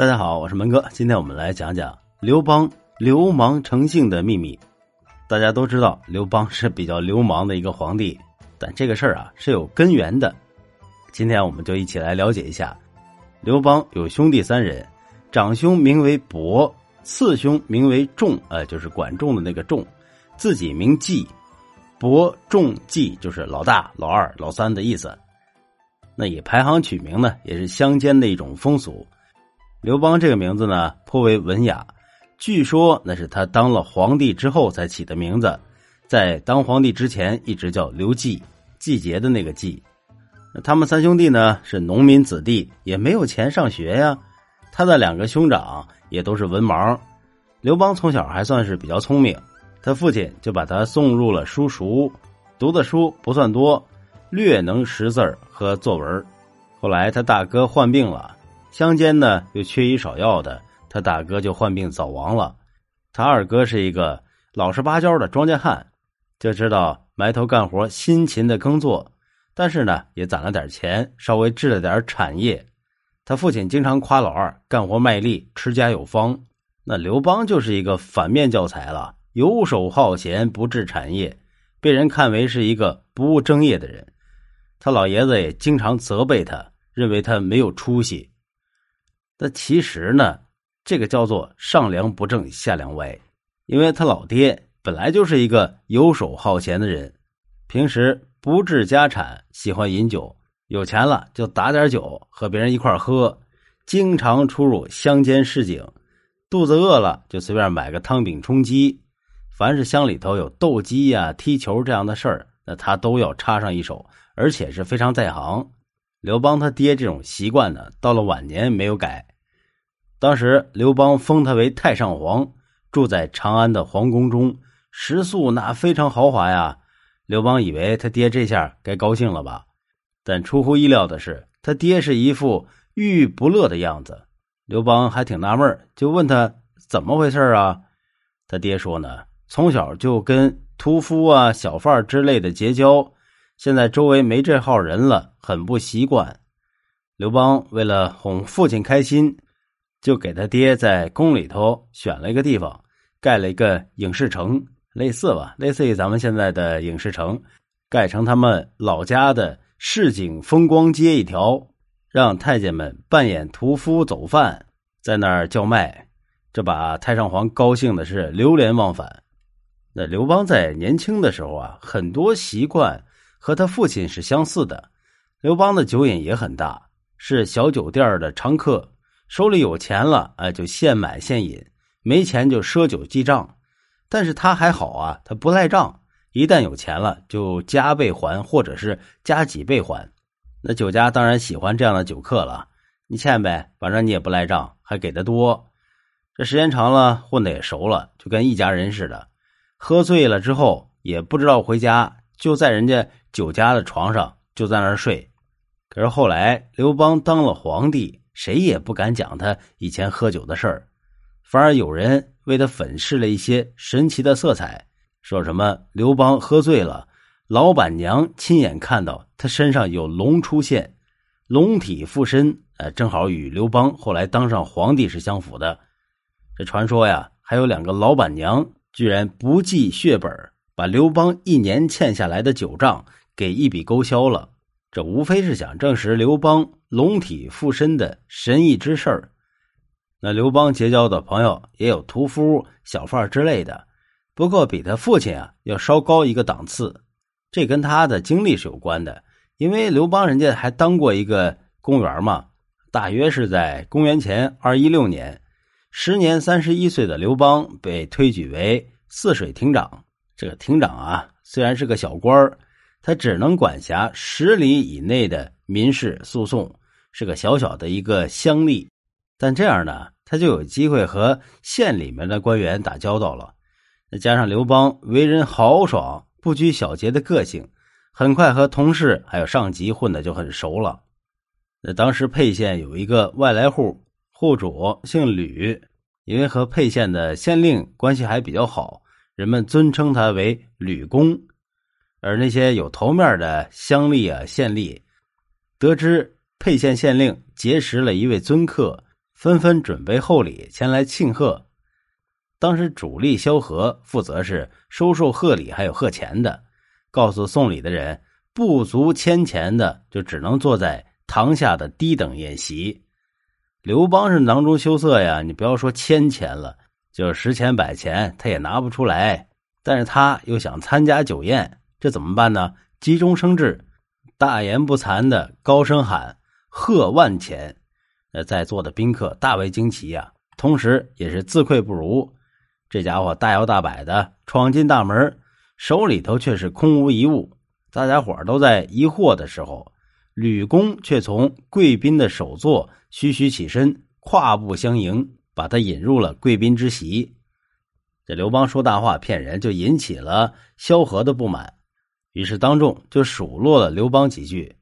大家好，我是门哥，今天我们来讲讲刘邦流氓成性的秘密。大家都知道刘邦是比较流氓的一个皇帝，但这个事儿啊是有根源的。今天我们就一起来了解一下。刘邦有兄弟三人，长兄名为伯，次兄名为仲，呃，就是管仲的那个仲，自己名季。伯仲季就是老大、老二、老三的意思。那以排行取名呢，也是乡间的一种风俗。刘邦这个名字呢，颇为文雅。据说那是他当了皇帝之后才起的名字，在当皇帝之前一直叫刘季，季节的那个季。他们三兄弟呢是农民子弟，也没有钱上学呀。他的两个兄长也都是文盲。刘邦从小还算是比较聪明，他父亲就把他送入了书塾，读的书不算多，略能识字和作文。后来他大哥患病了。乡间呢又缺医少药的，他大哥就患病早亡了。他二哥是一个老实巴交的庄稼汉，就知道埋头干活，辛勤的耕作。但是呢，也攒了点钱，稍微置了点产业。他父亲经常夸老二干活卖力，持家有方。那刘邦就是一个反面教材了，游手好闲，不置产业，被人看为是一个不务正业的人。他老爷子也经常责备他，认为他没有出息。那其实呢，这个叫做上梁不正下梁歪，因为他老爹本来就是一个游手好闲的人，平时不置家产，喜欢饮酒，有钱了就打点酒和别人一块喝，经常出入乡间市井，肚子饿了就随便买个汤饼充饥，凡是乡里头有斗鸡呀、踢球这样的事儿，那他都要插上一手，而且是非常在行。刘邦他爹这种习惯呢，到了晚年没有改。当时刘邦封他为太上皇，住在长安的皇宫中，食宿那非常豪华呀。刘邦以为他爹这下该高兴了吧，但出乎意料的是，他爹是一副郁郁不乐的样子。刘邦还挺纳闷，就问他怎么回事啊？他爹说呢，从小就跟屠夫啊、小贩之类的结交，现在周围没这号人了，很不习惯。刘邦为了哄父亲开心。就给他爹在宫里头选了一个地方，盖了一个影视城，类似吧，类似于咱们现在的影视城，盖成他们老家的市井风光街一条，让太监们扮演屠夫走贩，在那儿叫卖，这把太上皇高兴的是流连忘返。那刘邦在年轻的时候啊，很多习惯和他父亲是相似的。刘邦的酒瘾也很大，是小酒店的常客。手里有钱了，哎，就现买现饮；没钱就赊酒记账。但是他还好啊，他不赖账。一旦有钱了，就加倍还，或者是加几倍还。那酒家当然喜欢这样的酒客了。你欠呗，反正你也不赖账，还给的多。这时间长了，混的也熟了，就跟一家人似的。喝醉了之后，也不知道回家，就在人家酒家的床上就在那儿睡。可是后来刘邦当了皇帝。谁也不敢讲他以前喝酒的事儿，反而有人为他粉饰了一些神奇的色彩，说什么刘邦喝醉了，老板娘亲眼看到他身上有龙出现，龙体附身，呃，正好与刘邦后来当上皇帝是相符的。这传说呀，还有两个老板娘居然不计血本，把刘邦一年欠下来的酒账给一笔勾销了。这无非是想证实刘邦龙体附身的神异之事儿。那刘邦结交的朋友也有屠夫、小贩之类的，不过比他父亲啊要稍高一个档次。这跟他的经历是有关的，因为刘邦人家还当过一个公务员嘛。大约是在公元前二一六年，时年三十一岁的刘邦被推举为泗水亭长。这个亭长啊，虽然是个小官儿。他只能管辖十里以内的民事诉讼，是个小小的一个乡吏，但这样呢，他就有机会和县里面的官员打交道了。再加上刘邦为人豪爽、不拘小节的个性，很快和同事还有上级混的就很熟了。那当时沛县有一个外来户，户主姓吕，因为和沛县的县令关系还比较好，人们尊称他为吕公。而那些有头面的乡吏啊、县吏，得知沛县县令结识了一位尊客，纷纷准备厚礼前来庆贺。当时主力萧何负责是收受贺礼还有贺钱的，告诉送礼的人不足千钱的就只能坐在堂下的低等宴席。刘邦是囊中羞涩呀，你不要说千钱了，就是十钱百钱他也拿不出来。但是他又想参加酒宴，这怎么办呢？急中生智，大言不惭的高声喊：“贺万钱！”那在座的宾客大为惊奇呀，同时也是自愧不如。这家伙大摇大摆的闯进大门，手里头却是空无一物。大家伙都在疑惑的时候，吕公却从贵宾的首座徐徐起身，跨步相迎，把他引入了贵宾之席。这刘邦说大话骗人，就引起了萧何的不满，于是当众就数落了刘邦几句。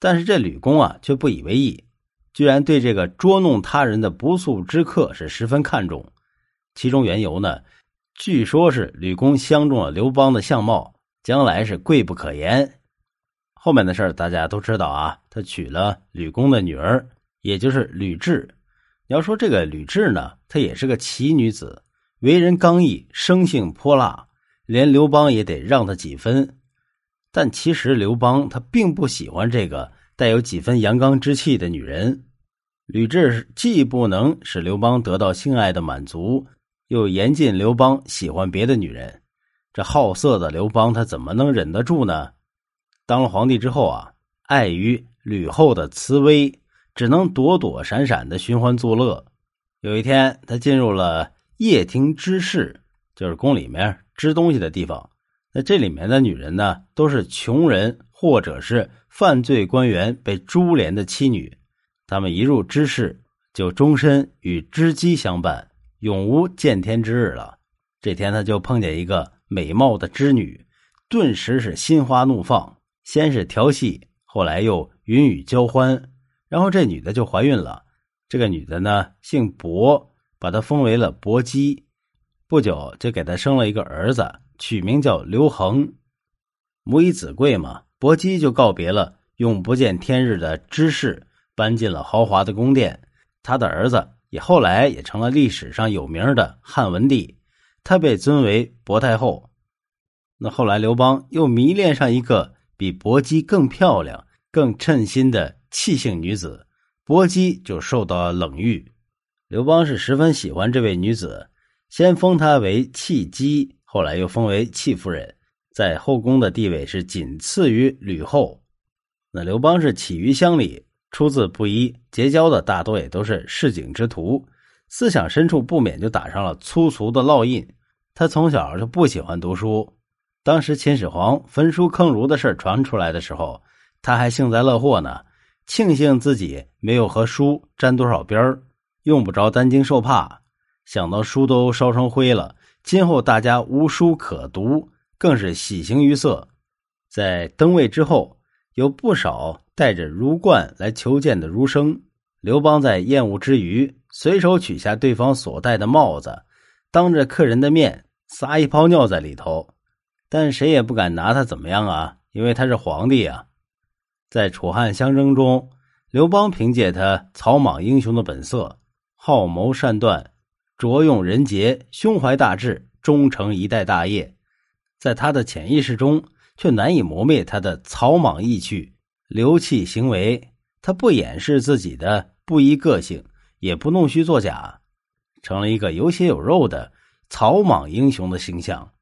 但是这吕公啊，却不以为意，居然对这个捉弄他人的不速之客是十分看重。其中缘由呢？据说是吕公相中了刘邦的相貌，将来是贵不可言。后面的事大家都知道啊，他娶了吕公的女儿，也就是吕雉。你要说这个吕雉呢，她也是个奇女子，为人刚毅，生性泼辣，连刘邦也得让她几分。但其实刘邦他并不喜欢这个带有几分阳刚之气的女人。吕雉既不能使刘邦得到性爱的满足。又严禁刘邦喜欢别的女人，这好色的刘邦他怎么能忍得住呢？当了皇帝之后啊，碍于吕后的慈威，只能躲躲闪闪的寻欢作乐。有一天，他进入了掖庭之室，就是宫里面支东西的地方。那这里面的女人呢，都是穷人或者是犯罪官员被株连的妻女，他们一入知室，就终身与织姬相伴。永无见天之日了。这天，他就碰见一个美貌的织女，顿时是心花怒放。先是调戏，后来又云雨交欢，然后这女的就怀孕了。这个女的呢，姓薄，把她封为了薄姬。不久就给她生了一个儿子，取名叫刘恒。母以子贵嘛，薄姬就告别了永不见天日的知识，搬进了豪华的宫殿。他的儿子。也后来也成了历史上有名的汉文帝，他被尊为薄太后。那后来刘邦又迷恋上一个比薄姬更漂亮、更称心的气性女子，薄姬就受到了冷遇。刘邦是十分喜欢这位女子，先封她为弃姬，后来又封为戚夫人，在后宫的地位是仅次于吕后。那刘邦是起于乡里。出自布衣，结交的大多也都是市井之徒，思想深处不免就打上了粗俗的烙印。他从小就不喜欢读书。当时秦始皇焚书坑儒的事传出来的时候，他还幸灾乐祸呢，庆幸自己没有和书沾多少边用不着担惊受怕。想到书都烧成灰了，今后大家无书可读，更是喜形于色。在登位之后，有不少。带着儒冠来求见的儒生，刘邦在厌恶之余，随手取下对方所戴的帽子，当着客人的面撒一泡尿在里头，但谁也不敢拿他怎么样啊，因为他是皇帝啊。在楚汉相争中，刘邦凭借他草莽英雄的本色，好谋善断，着用人杰，胸怀大志，终成一代大业。在他的潜意识中，却难以磨灭他的草莽意趣。流气行为，他不掩饰自己的不依个性，也不弄虚作假，成了一个有血有肉的草莽英雄的形象。